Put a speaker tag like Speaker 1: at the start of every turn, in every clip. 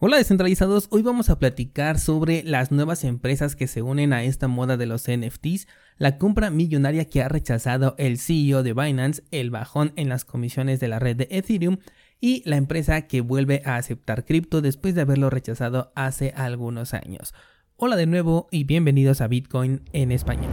Speaker 1: Hola descentralizados, hoy vamos a platicar sobre las nuevas empresas que se unen a esta moda de los NFTs, la compra millonaria que ha rechazado el CEO de Binance, el bajón en las comisiones de la red de Ethereum y la empresa que vuelve a aceptar cripto después de haberlo rechazado hace algunos años. Hola de nuevo y bienvenidos a Bitcoin en español.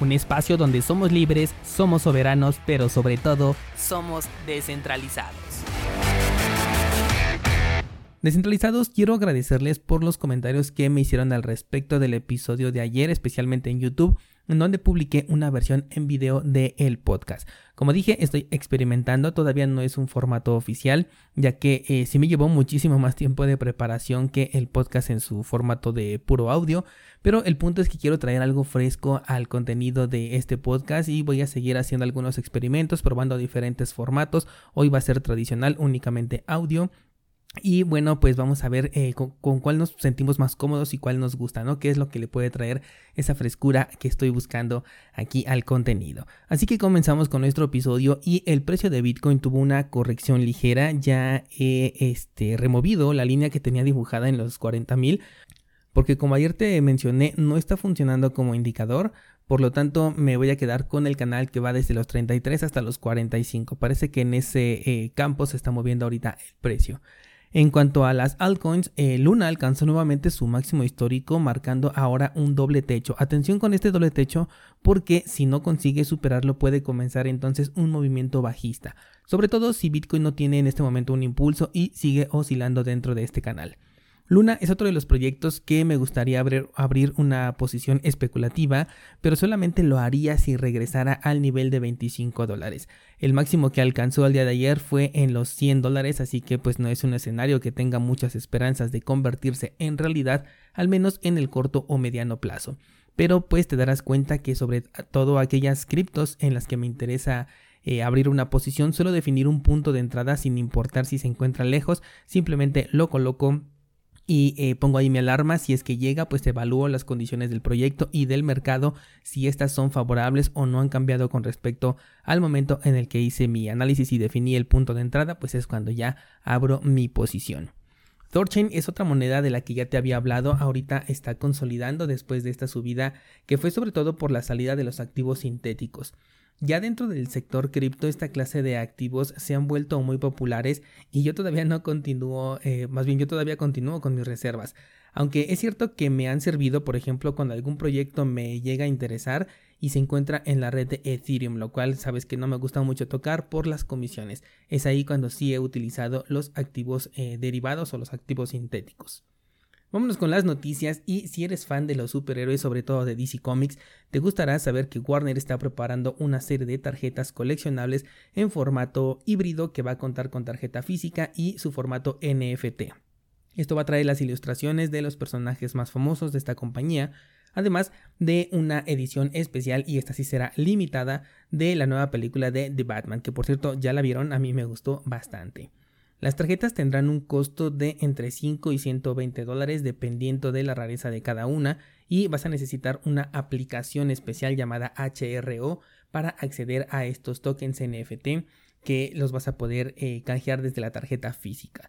Speaker 1: un espacio donde somos libres, somos soberanos, pero sobre todo somos descentralizados. Descentralizados, quiero agradecerles por los comentarios que me hicieron al respecto del episodio de ayer, especialmente en YouTube en donde publiqué una versión en video del el podcast. Como dije, estoy experimentando, todavía no es un formato oficial, ya que eh, sí me llevó muchísimo más tiempo de preparación que el podcast en su formato de puro audio, pero el punto es que quiero traer algo fresco al contenido de este podcast y voy a seguir haciendo algunos experimentos, probando diferentes formatos. Hoy va a ser tradicional, únicamente audio y bueno, pues vamos a ver eh, con, cuál nos sentimos más cómodos y cuál nos gusta, ¿no? ¿Qué es lo que le puede traer esa frescura que estoy buscando aquí al contenido? Así que comenzamos con nuestro episodio y el precio de Bitcoin tuvo una corrección ligera. Ya he este, removido la línea que tenía dibujada en los 40 mil. Porque como ayer te mencioné, no está funcionando como indicador. Por lo tanto, me voy a quedar con el canal que va desde los 33 hasta los 45. Parece que en ese eh, campo se está moviendo ahorita el precio. En cuanto a las altcoins, eh, Luna alcanzó nuevamente su máximo histórico, marcando ahora un doble techo. Atención con este doble techo, porque si no consigue superarlo puede comenzar entonces un movimiento bajista, sobre todo si Bitcoin no tiene en este momento un impulso y sigue oscilando dentro de este canal. Luna es otro de los proyectos que me gustaría abrir, una posición especulativa, pero solamente lo haría si regresara al nivel de 25 dólares. El máximo que alcanzó el día de ayer fue en los 100 dólares, así que pues no es un escenario que tenga muchas esperanzas de convertirse en realidad, al menos en el corto o mediano plazo. Pero pues te darás cuenta que sobre todo aquellas criptos en las que me interesa eh, abrir una posición, suelo definir un punto de entrada sin importar si se encuentra lejos, simplemente lo coloco y eh, pongo ahí mi alarma. Si es que llega, pues evalúo las condiciones del proyecto y del mercado, si estas son favorables o no han cambiado con respecto al momento en el que hice mi análisis y definí el punto de entrada, pues es cuando ya abro mi posición. Thorchain es otra moneda de la que ya te había hablado, ahorita está consolidando después de esta subida que fue sobre todo por la salida de los activos sintéticos. Ya dentro del sector cripto, esta clase de activos se han vuelto muy populares y yo todavía no continúo, eh, más bien yo todavía continúo con mis reservas. Aunque es cierto que me han servido, por ejemplo, cuando algún proyecto me llega a interesar y se encuentra en la red de Ethereum, lo cual sabes que no me gusta mucho tocar por las comisiones. Es ahí cuando sí he utilizado los activos eh, derivados o los activos sintéticos. Vámonos con las noticias y si eres fan de los superhéroes, sobre todo de DC Comics, te gustará saber que Warner está preparando una serie de tarjetas coleccionables en formato híbrido que va a contar con tarjeta física y su formato NFT. Esto va a traer las ilustraciones de los personajes más famosos de esta compañía, además de una edición especial y esta sí será limitada de la nueva película de The Batman, que por cierto ya la vieron, a mí me gustó bastante. Las tarjetas tendrán un costo de entre 5 y 120 dólares dependiendo de la rareza de cada una y vas a necesitar una aplicación especial llamada HRO para acceder a estos tokens NFT que los vas a poder eh, canjear desde la tarjeta física.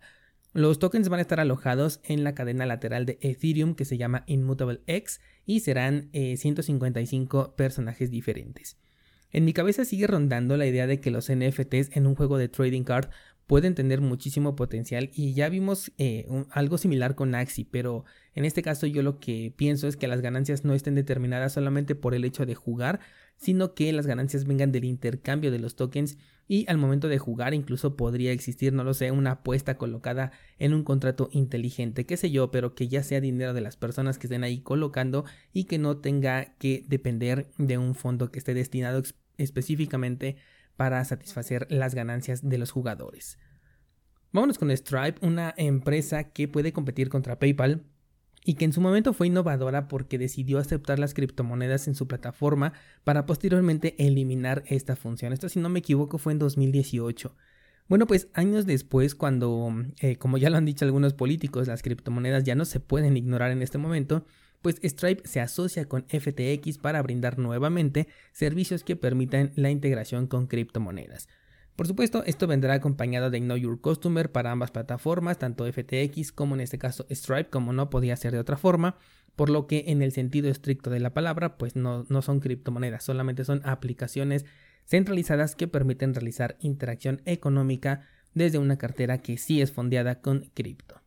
Speaker 1: Los tokens van a estar alojados en la cadena lateral de Ethereum que se llama Immutable X y serán 155 eh, personajes diferentes. En mi cabeza sigue rondando la idea de que los NFTs en un juego de trading card pueden tener muchísimo potencial y ya vimos eh, algo similar con Axi, pero en este caso yo lo que pienso es que las ganancias no estén determinadas solamente por el hecho de jugar, sino que las ganancias vengan del intercambio de los tokens y al momento de jugar incluso podría existir, no lo sé, una apuesta colocada en un contrato inteligente, qué sé yo, pero que ya sea dinero de las personas que estén ahí colocando y que no tenga que depender de un fondo que esté destinado específicamente para satisfacer las ganancias de los jugadores. Vámonos con Stripe, una empresa que puede competir contra PayPal y que en su momento fue innovadora porque decidió aceptar las criptomonedas en su plataforma para posteriormente eliminar esta función. Esto si no me equivoco fue en 2018. Bueno, pues años después, cuando, eh, como ya lo han dicho algunos políticos, las criptomonedas ya no se pueden ignorar en este momento, pues Stripe se asocia con FTX para brindar nuevamente servicios que permitan la integración con criptomonedas. Por supuesto, esto vendrá acompañado de Know Your Customer para ambas plataformas, tanto FTX como en este caso Stripe, como no podía ser de otra forma, por lo que en el sentido estricto de la palabra, pues no, no son criptomonedas, solamente son aplicaciones centralizadas que permiten realizar interacción económica desde una cartera que sí es fondeada con cripto.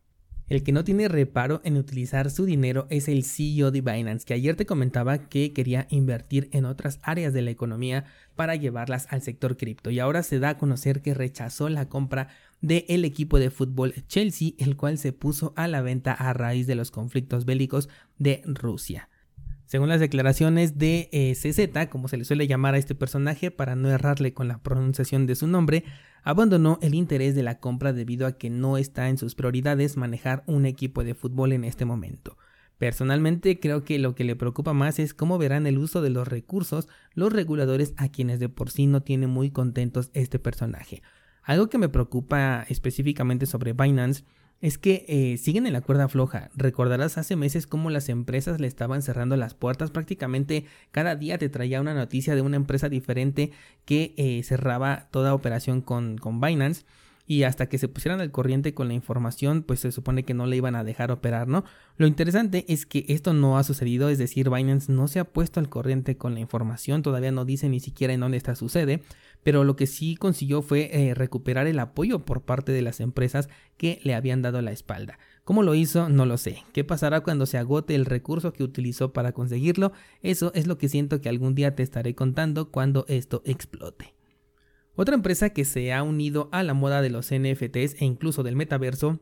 Speaker 1: El que no tiene reparo en utilizar su dinero es el CEO de Binance, que ayer te comentaba que quería invertir en otras áreas de la economía para llevarlas al sector cripto y ahora se da a conocer que rechazó la compra del equipo de fútbol Chelsea, el cual se puso a la venta a raíz de los conflictos bélicos de Rusia. Según las declaraciones de eh, CZ, como se le suele llamar a este personaje para no errarle con la pronunciación de su nombre, abandonó el interés de la compra debido a que no está en sus prioridades manejar un equipo de fútbol en este momento. Personalmente creo que lo que le preocupa más es cómo verán el uso de los recursos los reguladores a quienes de por sí no tiene muy contentos este personaje. Algo que me preocupa específicamente sobre Binance es que eh, siguen en la cuerda floja. Recordarás hace meses cómo las empresas le estaban cerrando las puertas. Prácticamente cada día te traía una noticia de una empresa diferente que eh, cerraba toda operación con, con Binance y hasta que se pusieran al corriente con la información, pues se supone que no le iban a dejar operar, ¿no? Lo interesante es que esto no ha sucedido, es decir, Binance no se ha puesto al corriente con la información, todavía no dice ni siquiera en dónde está sucede, pero lo que sí consiguió fue eh, recuperar el apoyo por parte de las empresas que le habían dado la espalda. ¿Cómo lo hizo? No lo sé. ¿Qué pasará cuando se agote el recurso que utilizó para conseguirlo? Eso es lo que siento que algún día te estaré contando cuando esto explote. Otra empresa que se ha unido a la moda de los NFTs e incluso del metaverso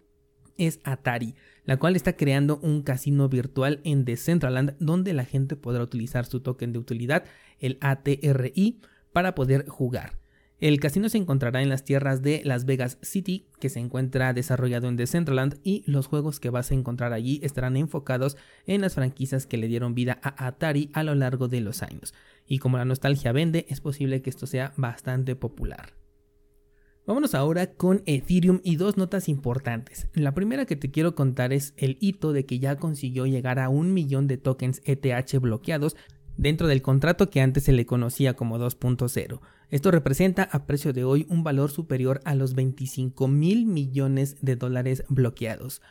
Speaker 1: es Atari, la cual está creando un casino virtual en Decentraland donde la gente podrá utilizar su token de utilidad, el ATRI, para poder jugar. El casino se encontrará en las tierras de Las Vegas City, que se encuentra desarrollado en Decentraland, y los juegos que vas a encontrar allí estarán enfocados en las franquicias que le dieron vida a Atari a lo largo de los años. Y como la nostalgia vende, es posible que esto sea bastante popular. Vámonos ahora con Ethereum y dos notas importantes. La primera que te quiero contar es el hito de que ya consiguió llegar a un millón de tokens ETH bloqueados dentro del contrato que antes se le conocía como 2.0. Esto representa a precio de hoy un valor superior a los 25 mil millones de dólares bloqueados.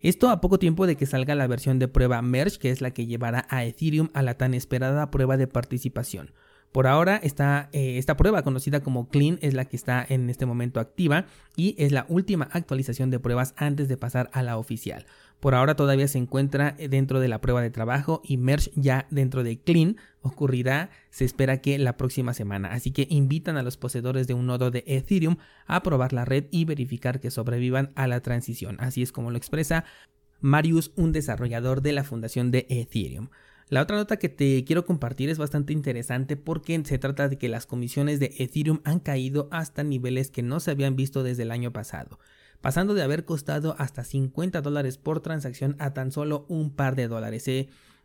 Speaker 1: Esto a poco tiempo de que salga la versión de prueba Merge, que es la que llevará a Ethereum a la tan esperada prueba de participación. Por ahora está eh, esta prueba conocida como Clean es la que está en este momento activa y es la última actualización de pruebas antes de pasar a la oficial. Por ahora todavía se encuentra dentro de la prueba de trabajo y Merge ya dentro de Clean ocurrirá, se espera que la próxima semana. Así que invitan a los poseedores de un nodo de Ethereum a probar la red y verificar que sobrevivan a la transición. Así es como lo expresa Marius, un desarrollador de la fundación de Ethereum. La otra nota que te quiero compartir es bastante interesante porque se trata de que las comisiones de Ethereum han caído hasta niveles que no se habían visto desde el año pasado, pasando de haber costado hasta 50 dólares por transacción a tan solo un par de dólares.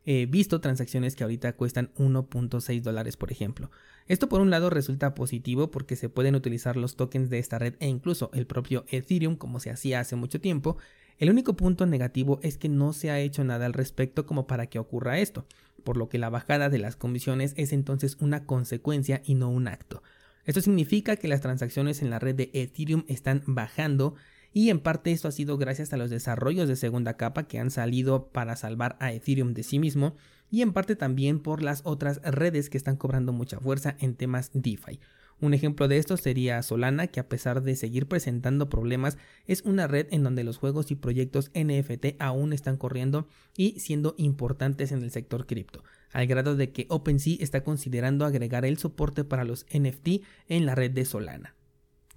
Speaker 1: He visto transacciones que ahorita cuestan 1.6 dólares, por ejemplo. Esto por un lado resulta positivo porque se pueden utilizar los tokens de esta red e incluso el propio Ethereum como se hacía hace mucho tiempo el único punto negativo es que no se ha hecho nada al respecto como para que ocurra esto, por lo que la bajada de las comisiones es entonces una consecuencia y no un acto. Esto significa que las transacciones en la red de Ethereum están bajando y en parte esto ha sido gracias a los desarrollos de segunda capa que han salido para salvar a Ethereum de sí mismo y en parte también por las otras redes que están cobrando mucha fuerza en temas DeFi. Un ejemplo de esto sería Solana, que a pesar de seguir presentando problemas, es una red en donde los juegos y proyectos NFT aún están corriendo y siendo importantes en el sector cripto, al grado de que OpenSea está considerando agregar el soporte para los NFT en la red de Solana.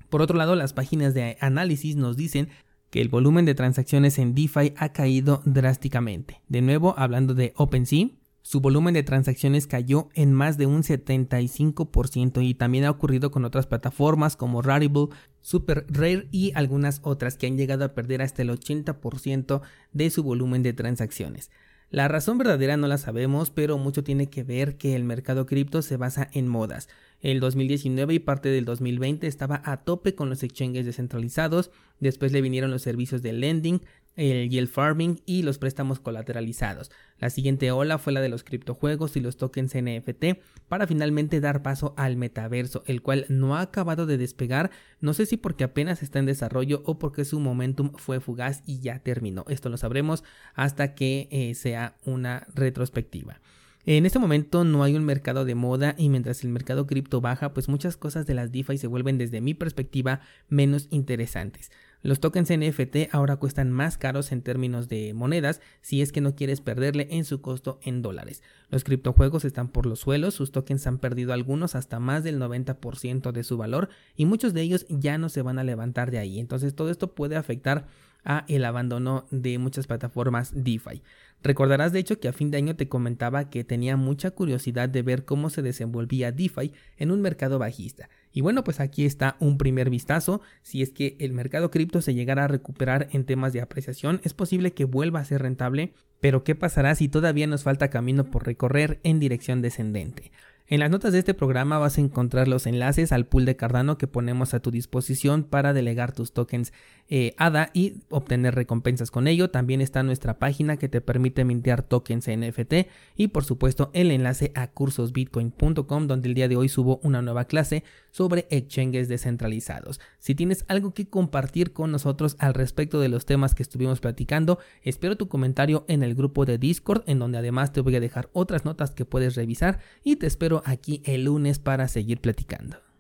Speaker 1: Por otro lado, las páginas de análisis nos dicen que el volumen de transacciones en DeFi ha caído drásticamente. De nuevo, hablando de OpenSea, su volumen de transacciones cayó en más de un 75% y también ha ocurrido con otras plataformas como Rarible, Super Rare y algunas otras que han llegado a perder hasta el 80% de su volumen de transacciones. La razón verdadera no la sabemos, pero mucho tiene que ver que el mercado cripto se basa en modas. El 2019 y parte del 2020 estaba a tope con los exchanges descentralizados, después le vinieron los servicios de lending, el yield farming y los préstamos colateralizados. La siguiente ola fue la de los criptojuegos y los tokens NFT para finalmente dar paso al metaverso, el cual no ha acabado de despegar, no sé si porque apenas está en desarrollo o porque su momentum fue fugaz y ya terminó. Esto lo sabremos hasta que eh, sea una retrospectiva. En este momento no hay un mercado de moda y mientras el mercado cripto baja, pues muchas cosas de las DeFi se vuelven desde mi perspectiva menos interesantes. Los tokens NFT ahora cuestan más caros en términos de monedas si es que no quieres perderle en su costo en dólares. Los criptojuegos están por los suelos, sus tokens han perdido algunos hasta más del 90% de su valor y muchos de ellos ya no se van a levantar de ahí. Entonces todo esto puede afectar a el abandono de muchas plataformas DeFi. Recordarás de hecho que a fin de año te comentaba que tenía mucha curiosidad de ver cómo se desenvolvía DeFi en un mercado bajista. Y bueno, pues aquí está un primer vistazo. Si es que el mercado cripto se llegara a recuperar en temas de apreciación, es posible que vuelva a ser rentable, pero ¿qué pasará si todavía nos falta camino por recorrer en dirección descendente? En las notas de este programa vas a encontrar los enlaces al pool de Cardano que ponemos a tu disposición para delegar tus tokens eh, ADA y obtener recompensas con ello. También está nuestra página que te permite mintear tokens NFT y por supuesto el enlace a cursosbitcoin.com donde el día de hoy subo una nueva clase sobre exchanges descentralizados. Si tienes algo que compartir con nosotros al respecto de los temas que estuvimos platicando, espero tu comentario en el grupo de Discord en donde además te voy a dejar otras notas que puedes revisar y te espero aquí el lunes para seguir platicando.